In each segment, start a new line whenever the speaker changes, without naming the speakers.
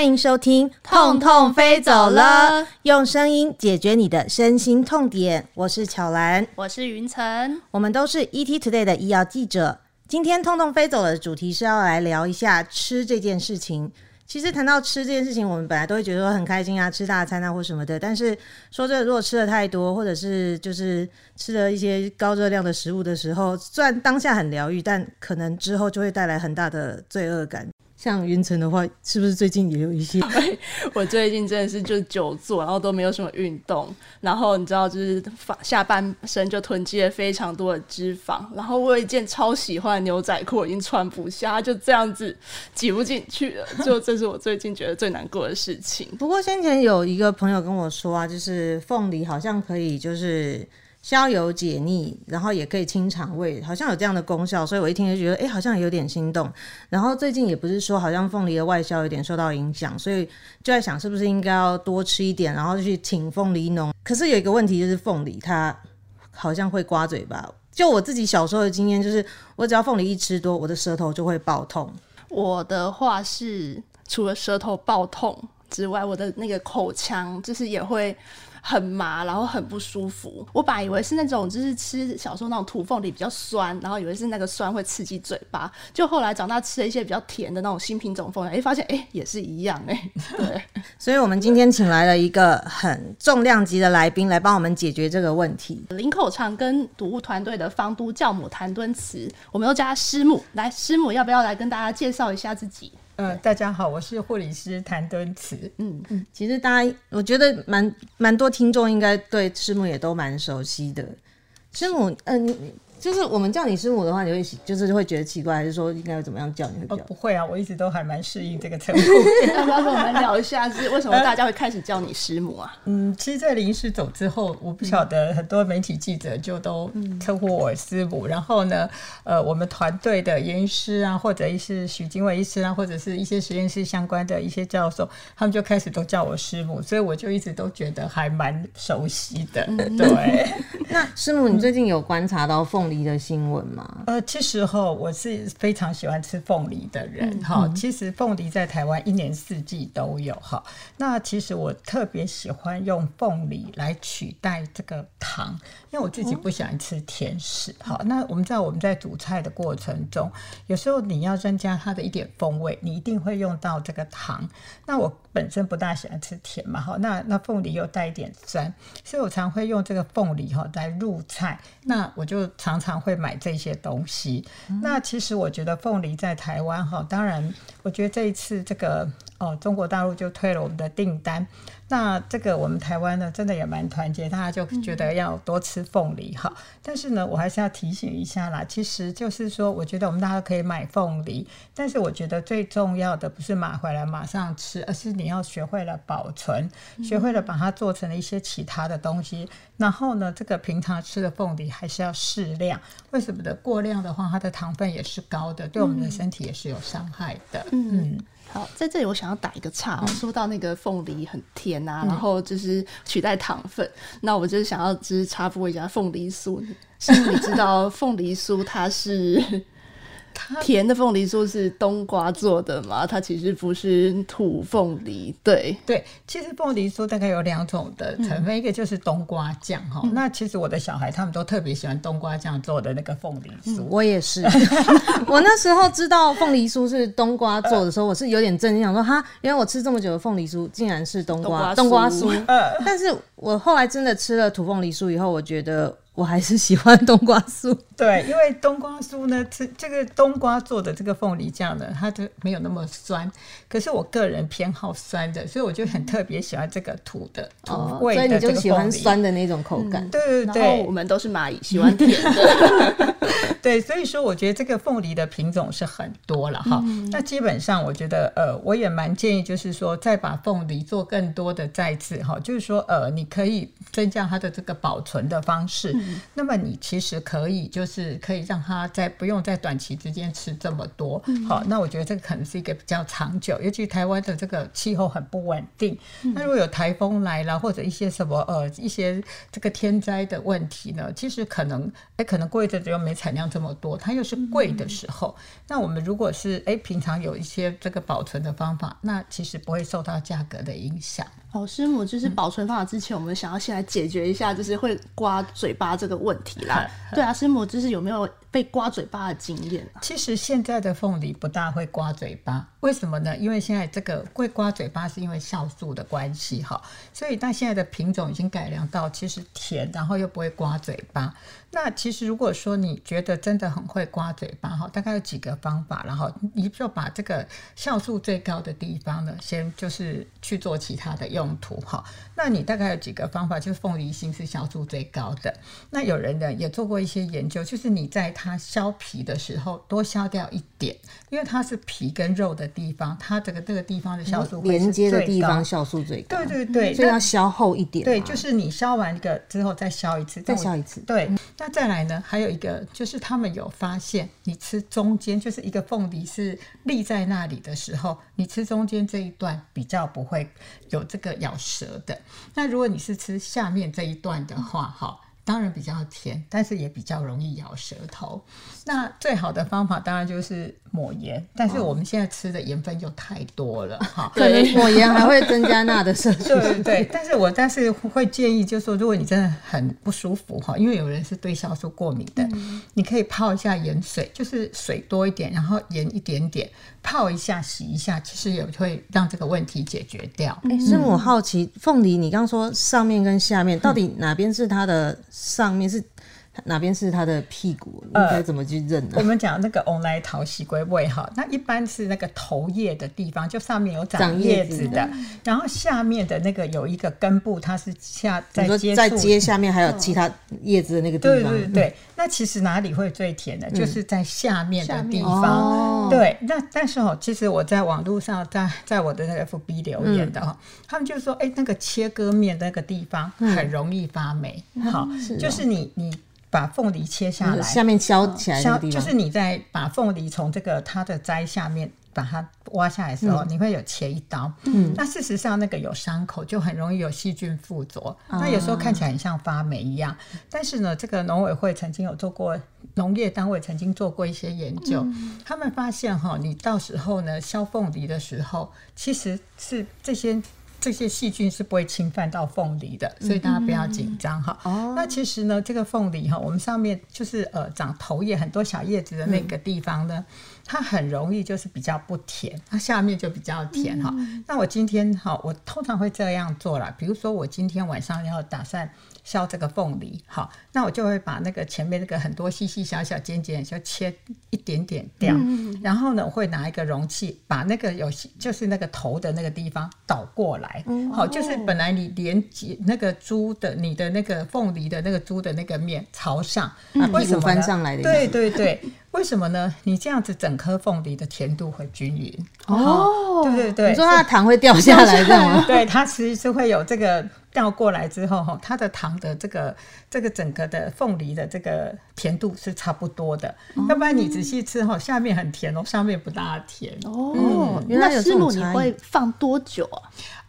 欢迎收听《痛痛飞走了》，用声音解决你的身心痛点。我是巧兰，
我是云晨，
我们都是 ET Today 的医药记者。今天《痛痛飞走了》的主题是要来聊一下吃这件事情。其实谈到吃这件事情，我们本来都会觉得说很开心啊，吃大餐啊或什么的。但是说这如果吃的太多，或者是就是吃了一些高热量的食物的时候，虽然当下很疗愈，但可能之后就会带来很大的罪恶感。像云晨的话，是不是最近也有一些？
我最近真的是就久坐，然后都没有什么运动，然后你知道，就是下半身就囤积了非常多的脂肪，然后我有一件超喜欢的牛仔裤已经穿不下，就这样子挤不进去了，就这是我最近觉得最难过的事情。
不过先前有一个朋友跟我说啊，就是凤梨好像可以就是。消油解腻，然后也可以清肠胃，好像有这样的功效，所以我一听就觉得，哎，好像有点心动。然后最近也不是说，好像凤梨的外销有点受到影响，所以就在想，是不是应该要多吃一点，然后去请凤梨农。可是有一个问题，就是凤梨它好像会刮嘴巴。就我自己小时候的经验，就是我只要凤梨一吃多，我的舌头就会爆痛。
我的话是，除了舌头爆痛之外，我的那个口腔就是也会。很麻，然后很不舒服。我本来以为是那种，就是吃小时候那种土凤梨比较酸，然后以为是那个酸会刺激嘴巴。就后来长大吃了一些比较甜的那种新品种凤梨，哎，发现哎也是一样哎。对，
所以我们今天请来了一个很重量级的来宾来帮我们解决这个问题。
林口长跟毒物团队的方都教母谭敦慈，我们又叫他师母。来，师母要不要来跟大家介绍一下自己？
嗯，大家好，我是护理师谭敦慈。
嗯嗯，其实大家我觉得蛮蛮多听众应该对师母也都蛮熟悉的。师母，嗯。就是我们叫你师母的话，你会就是会觉得奇怪，还是说应该怎么样叫你会叫？
不会啊，我一直都还蛮适应这个称呼。
要不要跟我们聊一下，是为什么大家会开始叫你师母啊？
嗯，其实，在林医师走之后，我不晓得很多媒体记者就都称呼我师母。然后呢，呃，我们团队的研师啊，或者一些许经纬医师啊，或者是一些实验室相关的一些教授，他们就开始都叫我师母，所以我就一直都觉得还蛮熟悉的。对，
那师母，你最近有观察到凤？梨的新闻吗？
呃，其实哈，我是非常喜欢吃凤梨的人哈。其实凤梨在台湾一年四季都有哈。那其实我特别喜欢用凤梨来取代这个糖，因为我自己不喜欢吃甜食哈。那我们在我们在煮菜的过程中，有时候你要增加它的一点风味，你一定会用到这个糖。那我本身不大喜欢吃甜嘛哈。那那凤梨又带一点酸，所以我常会用这个凤梨哈来入菜。那我就常。常会买这些东西。那其实我觉得凤梨在台湾哈，当然，我觉得这一次这个哦，中国大陆就退了我们的订单。那这个我们台湾呢，真的也蛮团结，大家就觉得要多吃凤梨哈。但是呢，我还是要提醒一下啦，其实就是说，我觉得我们大家可以买凤梨，但是我觉得最重要的不是买回来马上吃，而是你要学会了保存，学会了把它做成了一些其他的东西。然后呢，这个平常吃的凤梨还是要适量，为什么的？过量的话，它的糖分也是高的，对我们的身体也是有伤害的。嗯。
好，在这里我想要打一个岔，说到那个凤梨很甜啊，然后就是取代糖分，那我就是想要只是插播一下凤梨酥，是你知道凤梨酥它是。甜的凤梨酥是冬瓜做的嘛？它其实不是土凤梨。对
对，其实凤梨酥大概有两种的成分，一个就是冬瓜酱哈。那其实我的小孩他们都特别喜欢冬瓜酱做的那个凤梨酥。
我也是，我那时候知道凤梨酥是冬瓜做的时候，我是有点震惊，想说哈，因为我吃这么久的凤梨酥，竟然是冬瓜冬瓜酥。但是我后来真的吃了土凤梨酥以后，我觉得。我还是喜欢冬瓜酥，
对，因为冬瓜酥呢，这这个冬瓜做的这个凤梨酱呢，它就没有那么酸。可是我个人偏好酸的，所以我就很特别喜欢这个土的土味的这个
喜欢酸的那种口感。
对对对，
我们都是蚂蚁，喜欢甜的。
对，所以说我觉得这个凤梨的品种是很多了哈。那基本上我觉得，呃，我也蛮建议，就是说再把凤梨做更多的再制哈，就是说，呃，你可以增加它的这个保存的方式，那么你其实可以就是可以让它在不用在短期之间吃这么多。好，那我觉得这个可能是一个比较长久，尤其台湾的这个气候很不稳定。那如果有台风来了，或者一些什么呃一些这个天灾的问题呢，其实可能哎可能过一阵子又没产量这么多，它又是贵的时候，那我们如果是哎平常有一些这个保存的方法，那其实不会受到价格的影响。
哦，师母，就是保存方法之前，我们想要先来解决一下，就是会刮嘴巴这个问题啦。对啊，师母，就是有没有被刮嘴巴的经验？
其实现在的凤梨不大会刮嘴巴，为什么呢？因为现在这个会刮嘴巴是因为酵素的关系哈，所以但现在的品种已经改良到其实甜，然后又不会刮嘴巴。那其实如果说你觉得真的很会刮嘴巴哈，大概有几个方法，然后你就把这个酵素最高的地方呢，先就是去做其他的用途哈。那你大概有几个方法，就是凤梨心是消数最高的。那有人呢也做过一些研究，就是你在它削皮的时候多削掉一点，因为它是皮跟肉的地方，它这个这个地方的酵素
连接的地方酵素最高。
对对对，
所以要削厚一点。
对，就是你削完一个之后再削一次，
再削一次。
对。那再来呢？还有一个就是他们有发现，你吃中间就是一个凤梨是立在那里的时候，你吃中间这一段比较不会有这个咬舌的。那如果你是吃下面这一段的话，哈。当然比较甜，但是也比较容易咬舌头。那最好的方法当然就是抹盐，但是我们现在吃的盐分又太多了，哈。
对，抹盐还会增加钠的摄取。
对对。但是我但是会建议，就是说，如果你真的很不舒服哈，因为有人是对酵素过敏的，你可以泡一下盐水，就是水多一点，然后盐一点点，泡一下洗一下，其实也会让这个问题解决掉。
哎，师母好奇，凤梨，你刚刚说上面跟下面到底哪边是它的？上面是哪边是它的屁股？应该怎么去认呢？
我们讲那个翁来桃喜龟位哈，那一般是那个头叶的地方，就上面有长叶子的，然后下面的那个有一个根部，它是下在接
在接下面还有其他叶子的那个地
方。对对对，那其实哪里会最甜的？就是在下面的地方。对，那但是哦，其实我在网络上，在在我的那个 FB 留言的哈，他们就说，哎，那个切割面那个地方很容易发霉。好，就是你你。把凤梨切下来，
下面削起来削，
就是你在把凤梨从这个它的摘下面把它挖下来的时候，你会有切一刀。嗯，那事实上那个有伤口，就很容易有细菌附着。那有时候看起来很像发霉一样。但是呢，这个农委会曾经有做过，农业单位曾经做过一些研究，他们发现哈，你到时候呢削凤梨的时候，其实是这些。这些细菌是不会侵犯到凤梨的，所以大家不要紧张哈。哦。那其实呢，这个凤梨哈，我们上面就是呃长头叶很多小叶子的那个地方呢，它很容易就是比较不甜，它下面就比较甜哈。那我今天哈，我通常会这样做啦，比如说我今天晚上要打算。削这个凤梨，好，那我就会把那个前面那个很多细细小小尖尖，就切一点点掉。然后呢，我会拿一个容器，把那个有就是那个头的那个地方倒过来。好，就是本来你连接那个猪的，你的那个凤梨的那个猪的那个面朝上，
为什么翻上来的？
对对对。为什么呢？你这样子整颗凤梨的甜度会均匀
哦，
对对对，
你说它的糖会掉下来的吗？
对，它其实是会有这个掉过来之后哈，它的糖的这个这个整个的凤梨的这个甜度是差不多的。要不然你仔细吃哈，下面很甜哦，上面不大甜
哦。那师母你会放多久啊？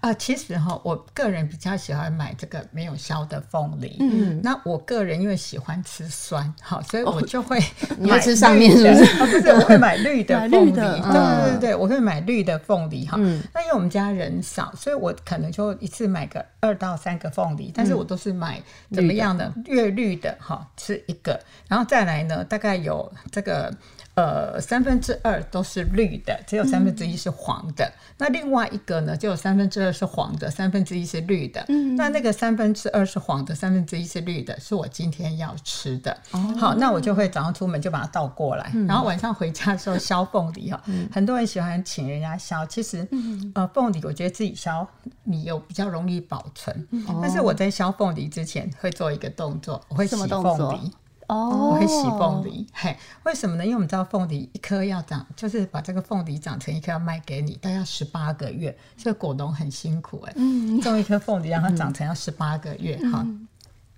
啊，其实哈，我个人比较喜欢买这个没有削的凤梨。嗯，那我个人因为喜欢吃酸，好，所以我就会
买吃上面是不是？
不是，我会买绿的 凤梨。对对对对，我会买绿的凤梨哈。那因为我们家人少，所以我可能就一次买个二到三个凤梨，但是我都是买怎么样的越绿的哈，吃一个，然后再来呢，大概有这个。呃，三分之二都是绿的，只有三分之一是黄的。那另外一个呢，就有三分之二是黄的，三分之一是绿的。嗯，那那个三分之二是黄的，三分之一是绿的，是我今天要吃的。好，那我就会早上出门就把它倒过来，然后晚上回家的时候削凤梨哈。很多人喜欢请人家削，其实呃，凤梨我觉得自己削，你有比较容易保存。但是我在削凤梨之前会做一个动作，我会洗凤梨。
哦
我会洗凤梨。嘿，为什么呢？因为我们知道凤梨一颗要长，就是把这个凤梨长成一颗要卖给你，大概要十八个月，所以果农很辛苦哎、
嗯
种一颗凤梨让它长成要十八个月哈。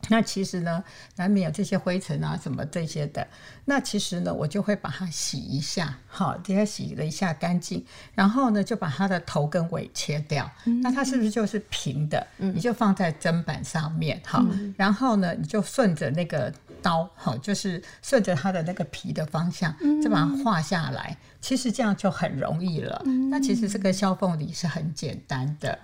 那其实呢，难免有这些灰尘啊，什么这些的。那其实呢，我就会把它洗一下，好，给它洗了一下干净，然后呢，就把它的头跟尾切掉。那它是不是就是平的？你就放在砧板上面，好，然后呢，你就顺着那个刀，好，就是顺着它的那个皮的方向，就把它画下来。其实这样就很容易了。那其实这个削凤梨是很简单的。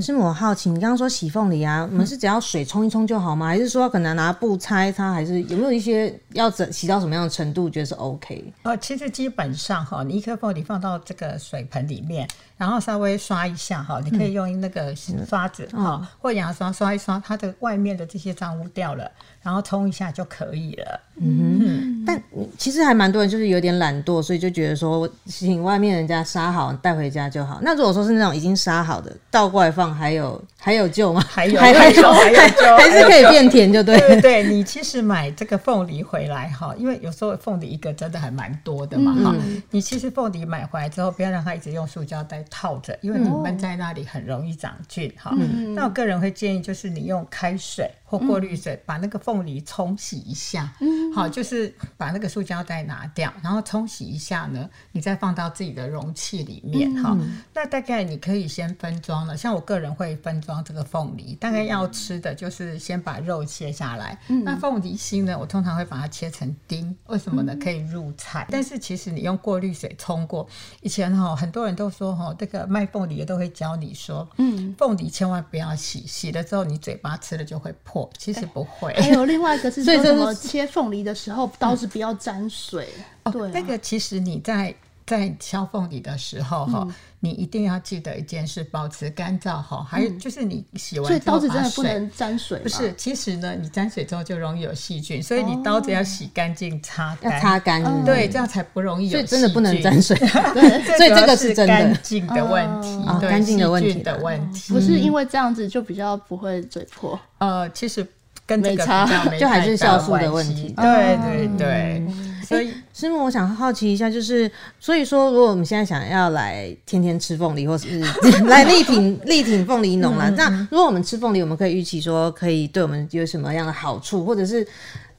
师母，我好奇，你刚刚说洗凤梨啊，我们是只要水冲一冲就好吗？还是说可能拿布擦一擦？还是有没有一些要怎洗到什么样的程度，觉得是 OK？
呃，其实基本上哈，你一颗凤梨放到这个水盆里面，然后稍微刷一下哈，你可以用那个刷子哈、或牙刷刷一刷，它的外面的这些脏污掉了，然后冲一下就可以了。
嗯但其实还蛮多人就是有点懒惰，所以就觉得说请外面人家杀好带回家就好。那如果说是那种已经杀好的倒过来放，还有还有救吗？
还有
还
还有还有救
还是可以变甜，就对。
对对对，你其实买这个凤梨回来哈，因为有时候凤梨一个真的还蛮多的嘛哈、你其实凤梨买回来之后，不要让它一直用塑胶袋套着，因为你闷在那里很容易长菌哈。那我个人会建议，就是你用开水或过滤水把那个凤梨冲洗一下，嗯好，就是把那个塑胶袋拿掉，然后冲洗一下呢，你再放到自己的容器里面哈。那大概你可以先分装了，像我个人会分装这个凤梨，大概要吃的就是先把肉切下来。那凤梨心呢，我通常会把它切成丁，为什么呢？可以入菜。但是其实你用过滤水冲过，以前哈很多人都说哈，这个卖凤梨的都会教你说，嗯，凤梨千万不要洗，洗了之后你嘴巴吃了就会破，其实不会。
还有另外一个是
所以
么切凤梨的时候刀子不要沾水，对啊、
那个其实你在在削凤梨的时候哈、你一定要记得一件事，保持干燥哈。还有就是你洗完
所以刀子真的不能沾水，
不是，其实呢，你沾水之后就容易有细菌，所以你刀子要洗干净、擦
要
干，
擦干，
对，这样才不容易有细菌。
所以真的不能沾水。
对。
所以这个是真的
干净的问题。
哦，
对，
干净的问题
的问题。
不是因为这样子就比较不会嘴破。
呃，其实跟这个
就还是酵素的问题。
对对对，所以
师母，我想好奇一下，就是所以说，如果我们现在想要来天天吃凤梨，或是 来力挺 力挺凤梨农啦，
嗯
这样如果我们吃凤梨，我们可以预期说可以对我们有什么样的好处，或者是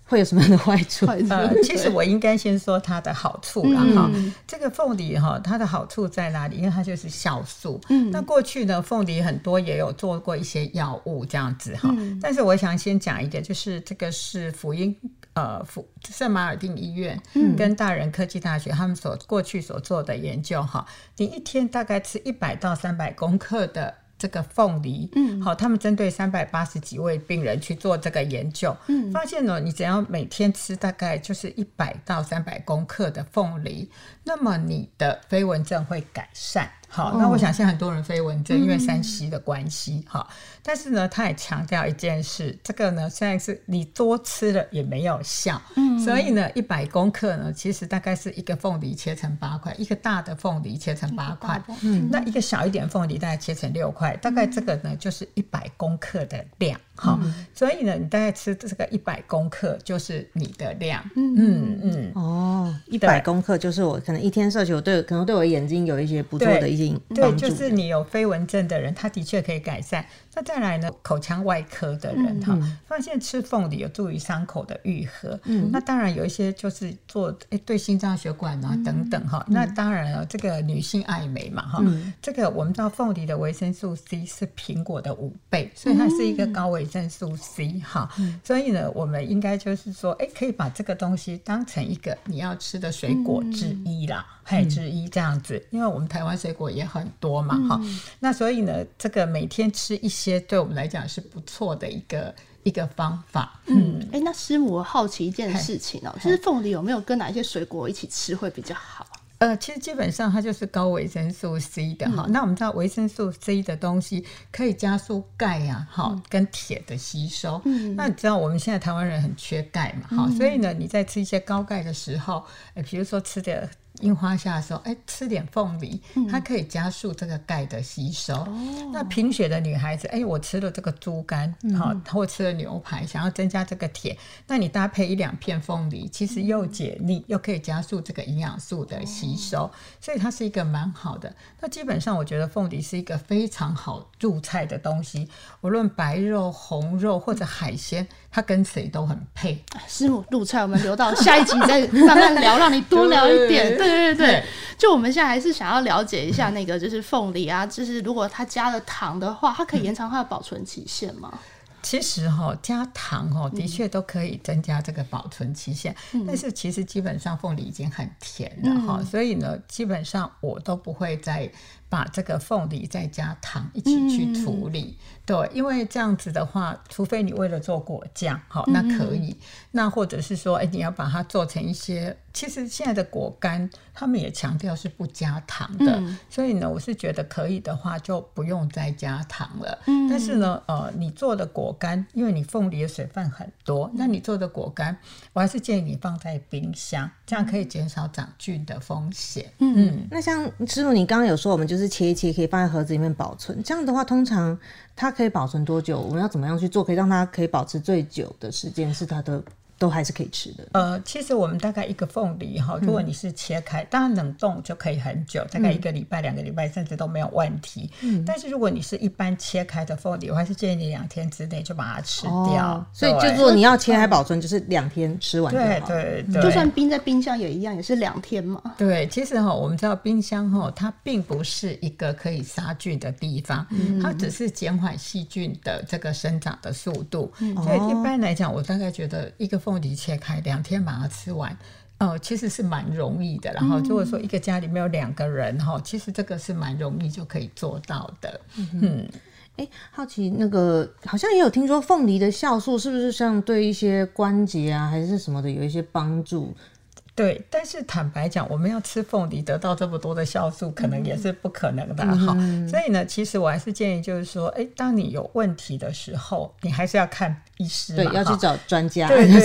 会有什么样的坏处？
呃，其实我应该先说它的好处啦哈。这个凤梨哈，它的好处在哪里？因为它就是酵素。嗯，那过去呢，凤梨很多也有做过一些药物这样子哈。但是我想先讲一个，就是这个是福音呃福圣马尔定医院跟大人科技大学他们所过去所做的研究哈。你一天大概吃一百到三百公克的。这个凤梨，嗯，好，他们针对三百八十几位病人去做这个研究，嗯，发现呢，你只要每天吃大概就是一百到三百公克的凤梨，那么你的飞蚊症会改善。好，那我想现在很多人飞蚊症，因为山西的关系，哈、但是呢，他也强调一件事，这个呢，现在是你多吃了也没有效，嗯，所以呢，一百公克呢，其实大概是一个凤梨切成八块，一个大的凤梨切成八块，嗯，那一个小一点凤梨大概切成六块，大概这个呢就是一百公克的量，哈、所以呢，你大概吃这个一百公克就是你的量，嗯。嗯嗯。
哦，一百公克就是我可能一天摄取，我对可能对我眼睛有一些不错的一些
对，
帮助。
就是你有飞蚊症的人，他的确可以改善。那再来呢，口腔外科的人哈、发现吃凤梨有助于伤口的愈合。嗯，那当然有一些就是做哎对心脏血管啊、等等哈。那当然了，这个女性爱美嘛哈，这个我们知道凤梨的维生素 C 是苹果的五倍，所以它是一个高维生素 C 哈。所以呢，我们应该就是说，哎，可以把这个东西当成一个你要吃的水果之一啦，嘿、之一这样子。因为我们台湾水果也很多嘛哈、那所以呢，这个每天吃一些，对我们来讲是不错的一个一个方法。
嗯，哎、那师母我好奇一件事情哦、就是凤梨有没有跟哪一些水果一起吃会比较好？
呃，其实基本上它就是高维生素 C 的哈、那我们知道维生素 C 的东西可以加速钙呀、哈、跟铁的吸收。嗯，那你知道我们现在台湾人很缺钙嘛哈、所以呢，你在吃一些高钙的时候，呃，比如说吃的。樱花下的时候，哎，吃点凤梨，
嗯
它可以加速这个钙的吸收。
哦
那贫血的女孩子，哎，我吃了这个猪肝，
嗯
好、或吃了牛排，想要增加这个铁，那你搭配一两片凤梨，其实又解腻，又可以加速这个营养素的吸收，
哦
所以它是一个蛮好的。那基本上，我觉得凤梨是一个非常好入菜的东西，无论白肉、红肉或者海鲜，它跟谁都很配。
师母入菜，我们留到下一集再慢慢聊，让你多聊一点。对对对对，就我们现在还是想要了解一下那个，就是凤梨啊，就是如果它加了糖的话，它可以延长它的保存期限吗？
其实哈、加糖哦，的确都可以增加这个保存期限，但是其实基本上凤梨已经很甜了哈、所以呢，基本上我都不会再把这个凤梨再加糖一起去处理。对，因为这样子的话，除非你为了做果酱，好，那可以。那或者是说，哎，你要把它做成一些，其实现在的果干，他们也强调是不加糖的，所以呢，我是觉得可以的话，就不用再加糖了。但是呢，呃，你做的果干，因为你凤梨的水分很多，那你做的果干，我还是建议你放在冰箱，这样可以减少长菌的风险。嗯，
那像师傅，你刚刚有说我们就就是切一切，可以放在盒子里面保存。这样的话，通常它可以保存多久？我们要怎么样去做，可以让它可以保持最久的时间，是它的都还是可以吃的？
呃，其实我们大概一个凤梨哈，如果你是切开，当然冷冻就可以很久，大概一个礼拜、两个礼拜甚至都没有问题。但是如果你是一般切开的凤梨，我还是建议你两天之内就把它吃掉。
哦所以就
对
是说你要切开保存，就是两天吃完就好。
对对对，
就算冰在冰箱也一样，也是两天嘛。
对，其实哈，我们知道冰箱哈，它并不是一个可以杀菌的地方，它只是减缓细菌的这个生长的速度。所以一般来讲，我大概觉得一个凤梨切开两天把它吃完。呃，其实是蛮容易的。然后，如果说一个家里面有两个人哈，其实这个是蛮容易就可以做到的。嗯，
哎、好奇那个好像也有听说凤梨的酵素是不是像对一些关节啊还是什么的有一些帮助？
对，但是坦白讲，我们要吃凤梨得到这么多的酵素，可能也是不可能的哈、所以呢，其实我还是建议，就是说，哎，当你有问题的时候，你还是要看医师
对，
嘛，
要去找专家。
对对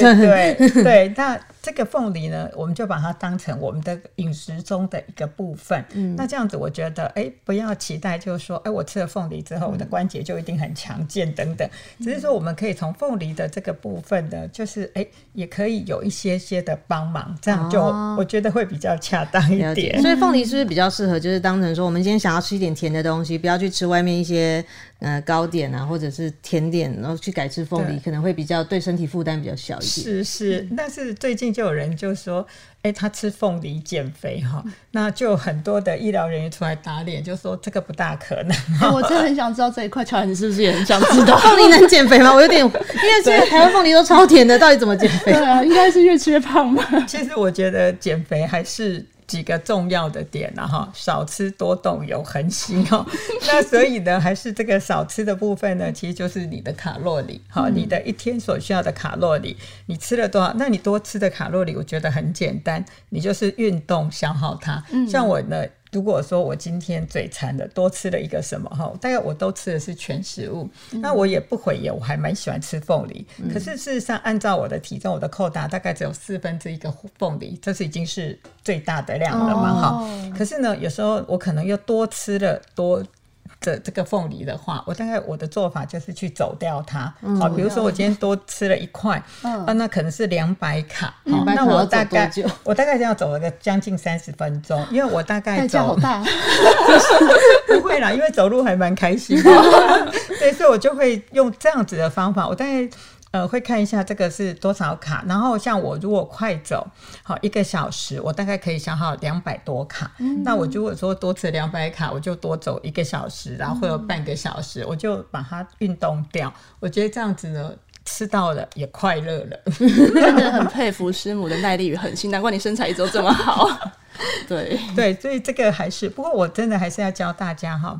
对对，那这个凤梨呢，我们就把它当成我们的饮食中的一个部分。嗯，那这样子，我觉得，哎，不要期待，就是说，哎，我吃了凤梨之后，我的关节就一定很强健等等。只是说，我们可以从凤梨的这个部分呢，就是哎，也可以有一些些的帮忙，这样就、
哦
我觉得会比较恰当一点。
所以凤梨是不是比较适合，就是当成说，我们今天想要吃一点甜的东西，不要去吃外面一些呃糕点啊，或者是甜点，然后去改吃凤梨，可能会比较对身体负担比较小一点。
是是，但是最近就有人就说，哎、他吃凤梨减肥哈，那就很多的医疗人员出来打脸，就说这个不大可能。
哎我真的很想知道这一块，乔你是不是也很想知道？
凤梨能减肥吗？我有点，因为现在台湾凤梨都超甜的，到底怎么减肥
对？啊，应该是越吃越胖吧。
其实我觉得减肥还是几个重要的点啊哈，少吃多动有恒心哦。那所以呢，还是这个少吃的部分呢，其实就是你的卡路里哈，你的一天所需要的卡路里，你吃了多少？那你多吃的卡路里，我觉得很简单，你就是运动消耗它。像我呢。如果说我今天嘴馋了，多吃了一个什么哈，大概我都吃的是全食物，那我也不悔也，我还蛮喜欢吃凤梨。可是事实上，按照我的体重，我的扣打大概只有四分之一个凤梨，这是已经是最大的量了嘛哈。
哦
可是呢，有时候我可能又多吃了多。的这个凤梨的话，我大概我的做法就是去走掉它。好、比如说我今天多吃了一块，啊，那可能是两百卡，好、
200卡
那我大概我大概要走了个将近三十分钟，因为我大概走
大，
不会啦，因为走路还蛮开心的，对，所以我就会用这样子的方法，我大概。呃，会看一下这个是多少卡，然后像我如果快走，好一个小时，我大概可以消耗两百多卡。那我如果说多吃两百卡，我就多走一个小时，然后或有半个小时，我就把它运动掉。我觉得这样子呢，吃到了也快乐了。
真的很 佩服师母的耐力与恒心，难怪你身材一直都这么好。对，
对，所以这个还是，不过我真的还是要教大家哈，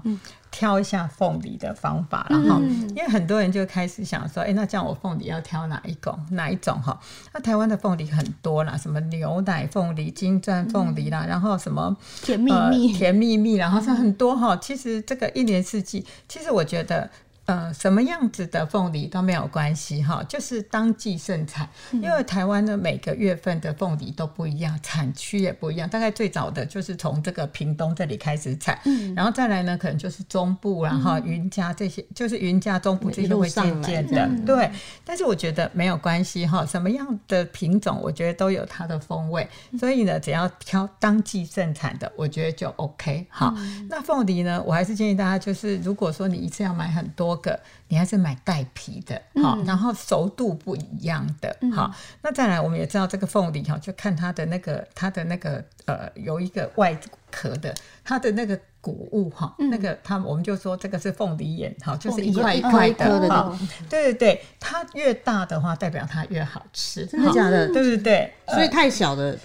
挑一下凤梨的方法然后，因为很多人就开始想说，哎，那这样我凤梨要挑哪一种？哪一种哈？那台湾的凤梨很多啦，什么牛奶凤梨、金钻凤梨啦，然后什么
甜蜜
呃
蜜，
甜蜜蜜，然后是很多哈。其实这个一年四季，其实我觉得。呃，什么样子的凤梨都没有关系哈，就是当季盛产。因为台湾的每个月份的凤梨都不一样，产区也不一样。大概最早的就是从这个屏东这里开始产，然后再来呢，可能就是中部，然后云嘉这些，就是云嘉中部这些会渐渐的对。但是我觉得没有关系哈，什么样的品种，我觉得都有它的风味。所以呢，只要挑当季盛产的，我觉得就 OK 好。那凤梨呢，我还是建议大家，就是如果说你一次要买很多。多个，你还是买带皮的，好，然后熟度不一样的，好。那再来，我们也知道这个凤梨哈，就看它的那个它的那个呃，有一个外壳的，它的那个谷物哈，那个它我们就说这个是凤梨眼，哈，就是一块一块的，哈。对对对，它越大的话，代表它越好吃，
真的假的？
对对对，
所以太小的。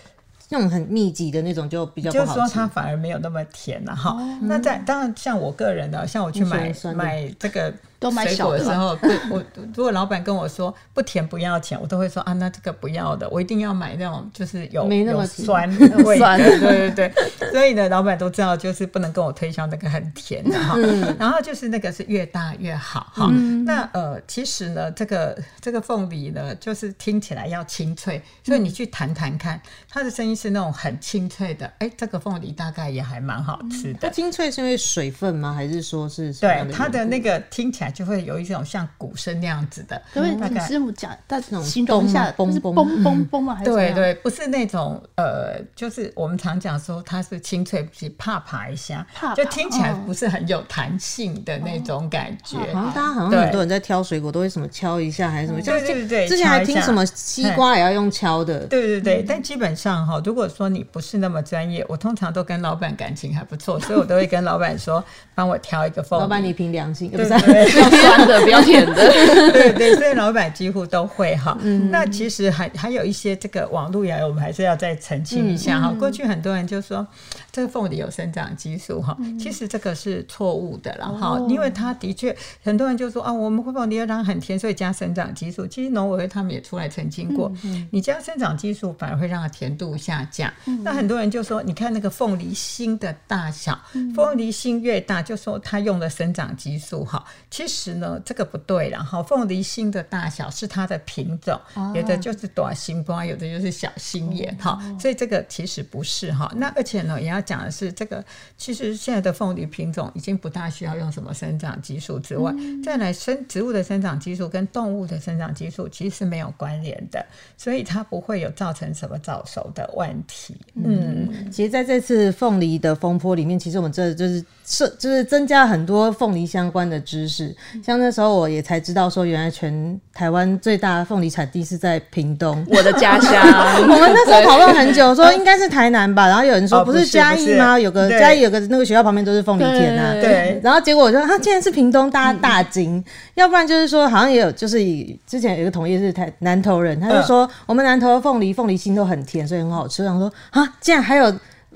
那种很密集的那种就比较
就是说它反而没有那么甜了哈。那在当然像我个人的，像我去买买这个。水果的时候，对我 如果老板跟我说不甜不要钱，我都会说啊，那这个不要的，我一定要买那种就是有有酸 味的，对对对。所以呢，老板都知道，就是不能跟我推销那个很甜的哈。然后就是那个是越大越好哈。那呃，其实呢，这个这个凤梨呢，就是听起来要清脆，所以你去弹弹看，它的声音是那种很清脆的。哎，这个凤梨大概也还蛮好吃的。
清脆是因为水分吗？还是说是
对它的那个听起来？就会有一种像鼓声那样子的，
因为师傅讲，但这种形容一下，嘣嘣嘣嘣嘣吗？
对对，不是那种呃，就是我们常讲说它是清脆，是啪啪一下，就听起来不是很有弹性的那种感觉。
好像大家好像很多人在挑水果都会什么敲一下还是什么，
对对对，
之前还听什么西瓜也要用敲的，
对对对。但基本上哈，如果说你不是那么专业，我通常都跟老板感情还不错，所以我都会跟老板说，帮我挑一个凤。
老板你凭良心，不是？
酸的，不要甜的。
对对，所以老板几乎都会哈。那其实还还有一些这个网络谣言，我们还是要再澄清一下哈。过去很多人就说这个凤梨有生长激素哈，其实这个是错误的了哈。因为它的确很多人就说啊，我们凤梨要让很甜，所以加生长激素。其实农委会他们也出来澄清过，你加生长激素反而会让它甜度下降。那很多人就说，你看那个凤梨心的大小，凤梨心越大，就说它用了生长激素哈。其实呢，这个不对然后凤梨心的大小是它的品种，有的就是短心瓜，有的就是小心眼哈。所以这个其实不是哈。那而且呢，也要讲的是，这个其实现在的凤梨品种已经不大需要用什么生长激素之外，再来生植物的生长激素跟动物的生长激素其实是没有关联的，所以它不会有造成什么早熟的问题。嗯，
其实在这次凤梨的风波里面，其实我们这就是是就是增加很多凤梨相关的知识，像那时候我也才知道说，原来全台湾最大的凤梨产地是在屏东，
我的家乡。
我们那时候讨论很久，说应该是台南吧，然后有人说不是嘉义吗？有个嘉义有个那个学校旁边都是凤梨田啊。
对。
然后结果我说他竟然是屏东，大家大惊。要不然就是说，好像也有，就是以之前有一个同业是台南投人，他就说我们南投的凤梨凤梨心都很甜，所以很好吃。然后说啊，竟然还有。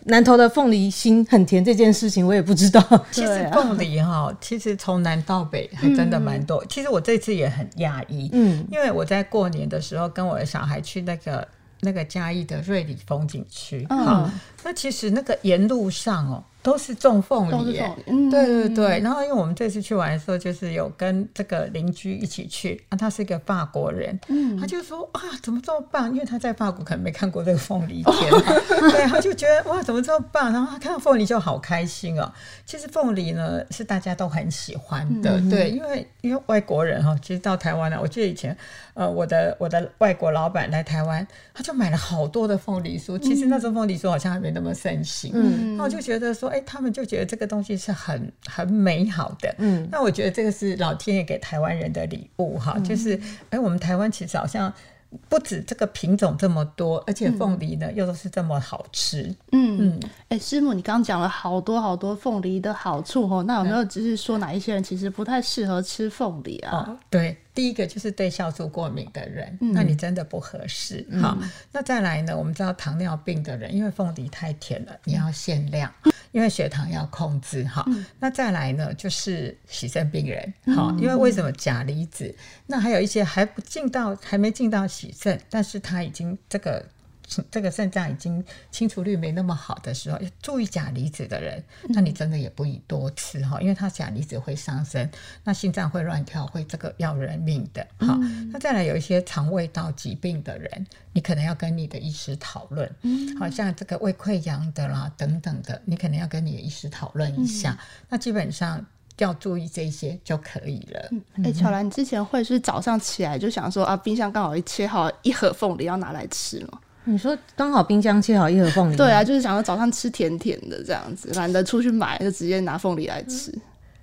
南投的凤梨心很甜这件事情，我也不知道。
其实凤梨哈，其实从南到北还真的蛮多。其实我这次也很讶异，嗯，因为我在过年的时候跟我的小孩去那个那个嘉义的瑞里风景区，哈，那其实那个沿路上哦。都是种凤梨，对对对。然后，因为我们这次去玩的时候，就是有跟这个邻居一起去，啊，他是一个法国人，他就说啊，怎么这么棒？因为他在法国可能没看过这个凤梨田，对，他就觉得哇，怎么这么棒？然后他看到凤梨就好开心哦。其实凤梨呢是大家都很喜欢的，对，因为因为外国人哈，其实到台湾呢，我记得以前呃，我的我的外国老板来台湾，他就买了好多的凤梨酥。其实那时候凤梨酥好像还没那么盛行，嗯，那我就觉得说。哎，他们就觉得这个东西是很很美好的，嗯，那我觉得这个是老天爷给台湾人的礼物哈，就是哎，我们台湾其实好像不止这个品种这么多，而且凤梨呢又都是这么好吃，
嗯。嗯，哎，师母，你刚刚讲了好多好多凤梨的好处哦，那有没有只是说哪一些人其实不太适合吃凤梨啊？
对。第一个就是对酵素过敏的人，那你真的不合适。好，那再来呢？我们知道糖尿病的人，因为凤梨太甜了，你要限量，因为血糖要控制。哈，那再来呢？就是喜肾病人，好，因为为什么钾离子？那还有一些还不进到，还没进到喜肾，但是他已经这个。这个肾脏已经清除率没那么好的时候，要注意钾离子的人，那你真的也不宜多吃哈，因为它钾离子会上升，那心脏会乱跳，会这个要人命的。好，那再来有一些肠胃道疾病的人，你可能要跟你的医师讨论，好像这个胃溃疡的啦等等的，你可能要跟你的医师讨论一下。那基本上。要注意这些就可以了。
哎，巧兰，你之前会是早上起来就想说啊，冰箱刚好一切好一盒凤梨要拿来吃吗？
你说刚好冰箱切好一盒凤梨？
对啊，就是想要早上吃甜甜的这样子，懒得出去买，就直接拿凤梨来吃。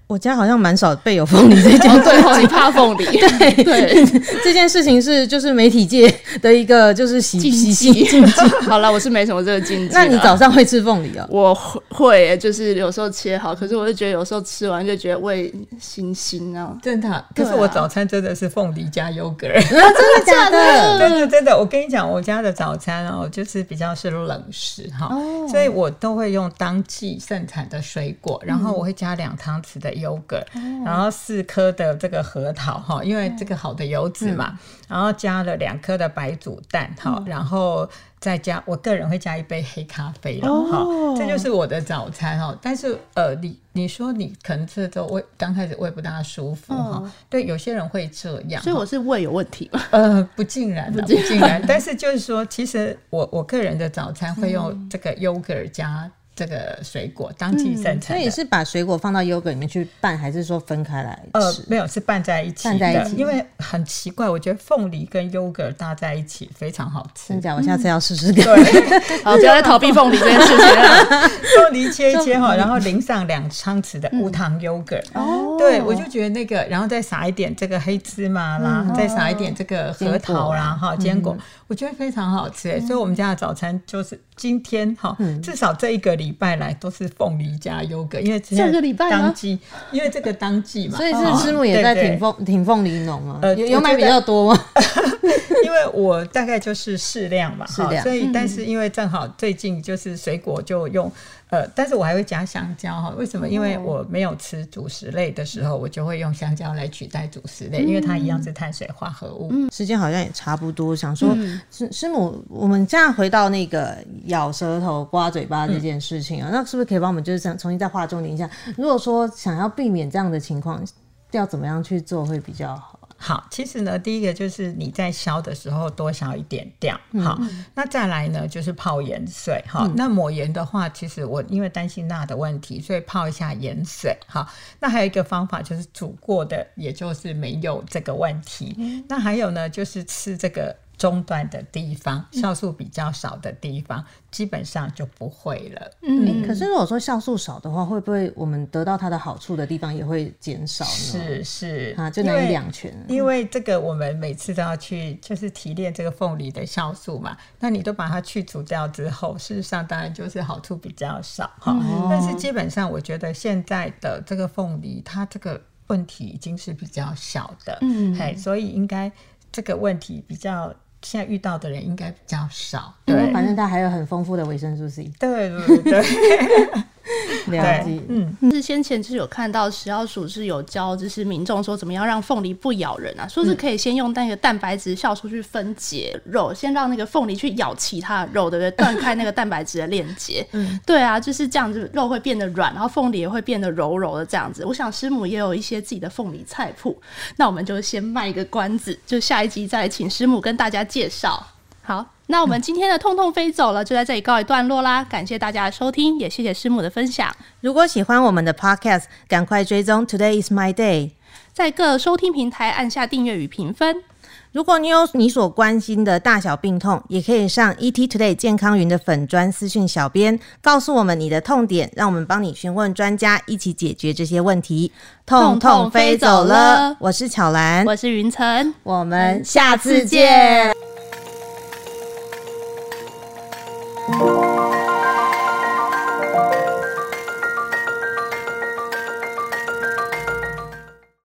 我家好像蛮少备有凤梨这件，
对，你怕凤梨？
对对，这件事情是就是媒体界的一个就是习
禁
忌。
好了，我是没什么这个禁忌。
那你早上会吃凤梨啊？
我会，就是有时候切好，可是我就觉得有时候吃完就觉得胃腥腥啊。
真的，可是我早餐真的是凤梨加优格。
真的假的？
真的真的，我跟你讲，我家的早餐哦，就是比较是冷食哈，所以我都会用当季盛产的水果，然后我会加两汤匙的。优格，然后四颗的这个核桃哈，因为这个好的油脂嘛，然后加了两颗的白煮蛋哈，然后再加我个人会加一杯黑咖啡了哈，这就是我的早餐哈。但是呃，你你说你可能吃的胃刚开始胃不大舒服哈，对，有些人会这样，
所以我是胃有问题吗？
呃，不尽然，不尽然。但是就是说，其实我我个人的早餐会用这个 yogurt 加。这个水果当季生产，
所以是把水果放到优格里面去拌，还是说分开来吃？
没有，是拌在一起。
拌在一起，
因为很奇怪，我觉得凤梨跟优格搭在一起非常好吃。
真假？我下次要试试看。
好，不要再逃避凤梨这件事情了。
凤梨切一切哈，然后淋上两汤匙的无糖优格。哦，对，我就觉得那个，然后再撒一点这个黑芝麻啦，再撒一点这个核桃啦，哈，坚果，我觉得非常好吃。所以我们家的早餐就是今天哈，至少这一个礼拜来都是凤梨加优格，因为
这个礼拜
当季，因为这个当季嘛，
所以是师母也在挺凤挺凤梨农啊，呃，有买比较多吗？
因为我大概就是适量嘛，
适量，
所以但是因为正好最近就是水果就用。呃，但是我还会加香蕉哈，为什么？因为我没有吃主食类的时候，我就会用香蕉来取代主食类，因为它一样是碳水化合物。
嗯，时间好像也差不多，想说师师母，我们这样回到那个咬舌头、刮嘴巴这件事情啊，那是不是可以帮我们就是想重新再画重点一下？如果说想要避免这样的情况，要怎么样去做会比较好？
好，其实呢，第一个就是你在削的时候多削一点掉。好，那再来呢，就是泡盐水。好，那抹盐的话，其实我因为担心钠的问题，所以泡一下盐水。好，那还有一个方法就是煮过的，也就是没有这个问题。那还有呢，就是吃这个。中段的地方，酵素比较少的地方，基本上就不会了。
嗯，可是如果说酵素少的话，会不会我们得到它的好处的地方也会减少呢？
是是
啊，就那一两拳。
因为这个我们每次都要去就是提炼这个凤梨的酵素嘛，那你都把它去除掉之后，事实上当然就是好处比较少哈。但是基本上我觉得现在的这个凤梨，它这个问题已经是比较小的，嗯，嘿，所以应该这个问题比较。现在遇到的人应该比较少，
对，反正它还有很丰富的维生素 C，
对对对。
了解，
嗯，是先前就是有看到食药署是有教，就是民众说怎么样让凤梨不咬人啊？说是可以先用那个蛋白质酵素去分解肉，先让那个凤梨去咬其他的肉，对不对？断开那个蛋白质的链接。嗯，对啊，就是这样子，肉会变得软，然后凤梨也会变得柔柔的这样子。我想师母也有一些自己的凤梨菜谱，那我们就先卖一个关子，就下一集再请师母跟大家介绍。好，那我们今天的痛痛飞走了，就在这里告一段落啦。感谢大家的收听，也谢谢师母的分享。
如果喜欢我们的 Podcast，赶快追踪 Today is my day，
在各收听平台按下订阅与评分。
如果你有你所关心的大小病痛，也可以上 ET Today 健康云的粉专私讯小编，告诉我们你的痛点，让我们帮你询问专家，一起解决这些问题。痛痛飞走了，我是巧兰，
我是云晨，
我们下次见。Thank you.